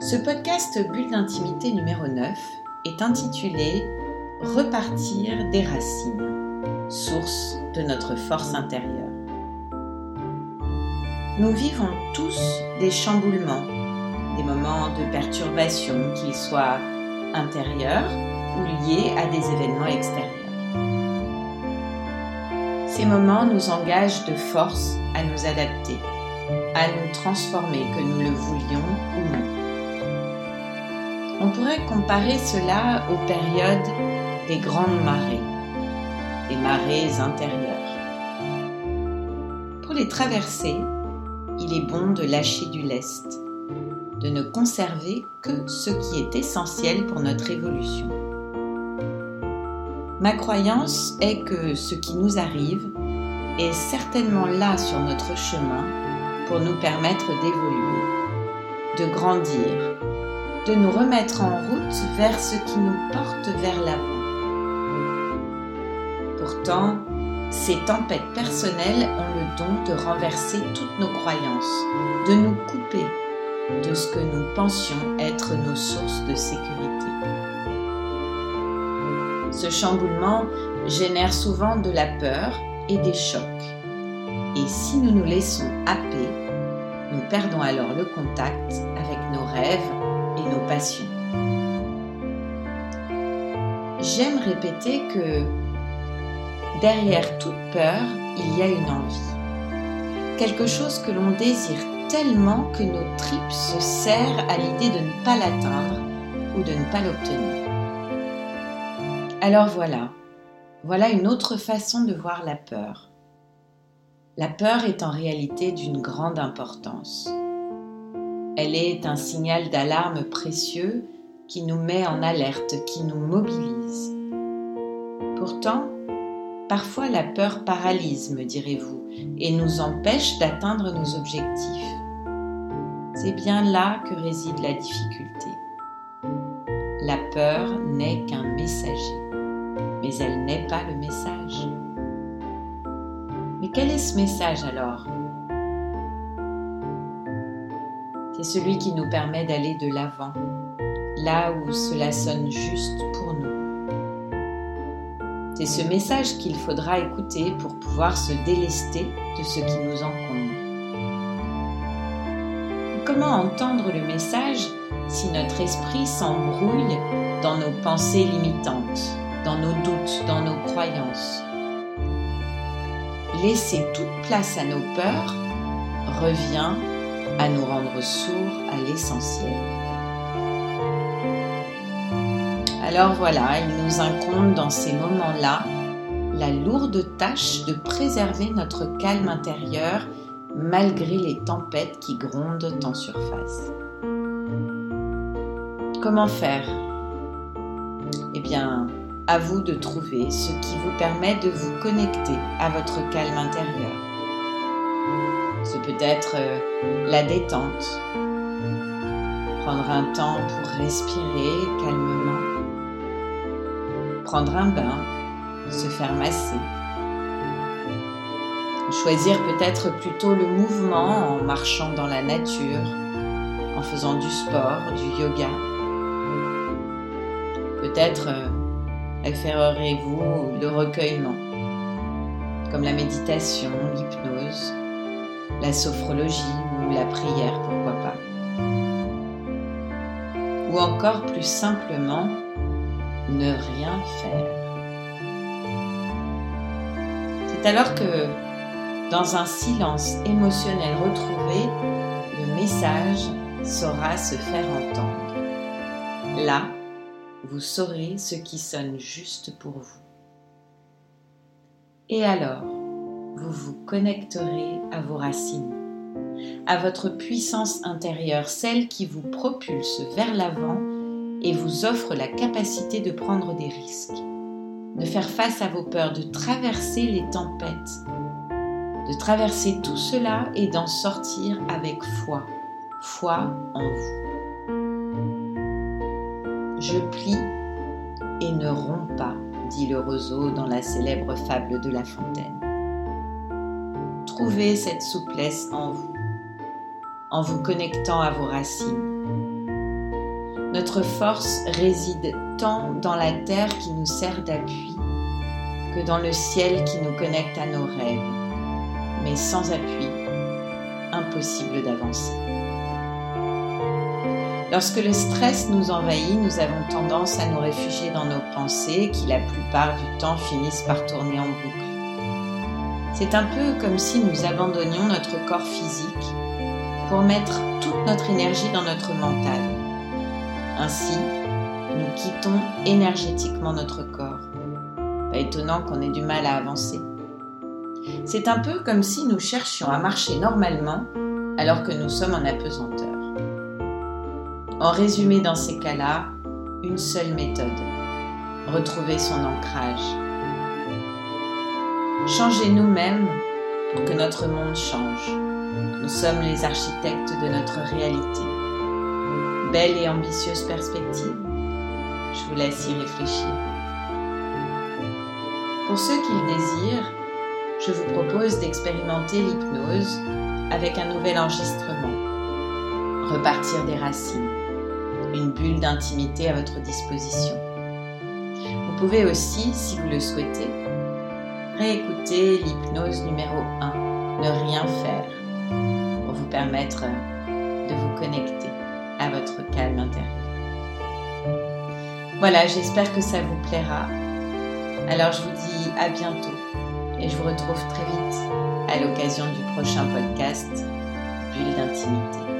Ce podcast Bulle d'intimité numéro 9 est intitulé Repartir des racines, source de notre force intérieure. Nous vivons tous des chamboulements, des moments de perturbation, qu'ils soient intérieurs ou liés à des événements extérieurs. Ces moments nous engagent de force à nous adapter, à nous transformer, que nous le voulions ou non. On pourrait comparer cela aux périodes des grandes marées, des marées intérieures. Pour les traverser, il est bon de lâcher du lest, de ne conserver que ce qui est essentiel pour notre évolution. Ma croyance est que ce qui nous arrive est certainement là sur notre chemin pour nous permettre d'évoluer, de grandir, de nous remettre en route vers ce qui nous porte vers l'avant. Pourtant, ces tempêtes personnelles ont le don de renverser toutes nos croyances, de nous couper de ce que nous pensions être nos sources de sécurité. Ce chamboulement génère souvent de la peur et des chocs. Et si nous nous laissons happer, nous perdons alors le contact avec nos rêves nos passions. J'aime répéter que derrière toute peur, il y a une envie. Quelque chose que l'on désire tellement que nos tripes se serrent à l'idée de ne pas l'atteindre ou de ne pas l'obtenir. Alors voilà, voilà une autre façon de voir la peur. La peur est en réalité d'une grande importance. Elle est un signal d'alarme précieux qui nous met en alerte, qui nous mobilise. Pourtant, parfois la peur paralyse, me direz-vous, et nous empêche d'atteindre nos objectifs. C'est bien là que réside la difficulté. La peur n'est qu'un messager, mais elle n'est pas le message. Mais quel est ce message alors? C'est celui qui nous permet d'aller de l'avant, là où cela sonne juste pour nous. C'est ce message qu'il faudra écouter pour pouvoir se délester de ce qui nous encombre. Comment entendre le message si notre esprit s'embrouille dans nos pensées limitantes, dans nos doutes, dans nos croyances? Laisser toute place à nos peurs revient à nous rendre sourds à l'essentiel. Alors voilà, il nous incombe dans ces moments-là la lourde tâche de préserver notre calme intérieur malgré les tempêtes qui grondent en surface. Comment faire? Eh bien, à vous de trouver ce qui vous permet de vous connecter à votre calme intérieur. Ce peut être euh, la détente, prendre un temps pour respirer calmement, prendre un bain, se faire masser, choisir peut-être plutôt le mouvement en marchant dans la nature, en faisant du sport, du yoga. Peut-être euh, préférerez-vous le recueillement, comme la méditation, l'hypnose, la sophrologie ou la prière, pourquoi pas. Ou encore plus simplement, ne rien faire. C'est alors que, dans un silence émotionnel retrouvé, le message saura se faire entendre. Là, vous saurez ce qui sonne juste pour vous. Et alors, vous vous connecterez à vos racines, à votre puissance intérieure, celle qui vous propulse vers l'avant et vous offre la capacité de prendre des risques, de faire face à vos peurs, de traverser les tempêtes, de traverser tout cela et d'en sortir avec foi, foi en vous. Je plie et ne romps pas, dit le roseau dans la célèbre fable de La Fontaine. Trouvez cette souplesse en vous, en vous connectant à vos racines. Notre force réside tant dans la terre qui nous sert d'appui que dans le ciel qui nous connecte à nos rêves. Mais sans appui, impossible d'avancer. Lorsque le stress nous envahit, nous avons tendance à nous réfugier dans nos pensées qui la plupart du temps finissent par tourner en boucle. C'est un peu comme si nous abandonnions notre corps physique pour mettre toute notre énergie dans notre mental. Ainsi, nous quittons énergétiquement notre corps. Pas étonnant qu'on ait du mal à avancer. C'est un peu comme si nous cherchions à marcher normalement alors que nous sommes en apesanteur. En résumé, dans ces cas-là, une seule méthode, retrouver son ancrage. Changer nous-mêmes pour que notre monde change. Nous sommes les architectes de notre réalité. Belle et ambitieuse perspective. Je vous laisse y réfléchir. Pour ceux qui le désirent, je vous propose d'expérimenter l'hypnose avec un nouvel enregistrement. Repartir des racines une bulle d'intimité à votre disposition. Vous pouvez aussi, si vous le souhaitez, réécouter l'hypnose numéro 1, ne rien faire, pour vous permettre de vous connecter à votre calme intérieur. Voilà, j'espère que ça vous plaira. Alors je vous dis à bientôt et je vous retrouve très vite à l'occasion du prochain podcast Bulle d'intimité.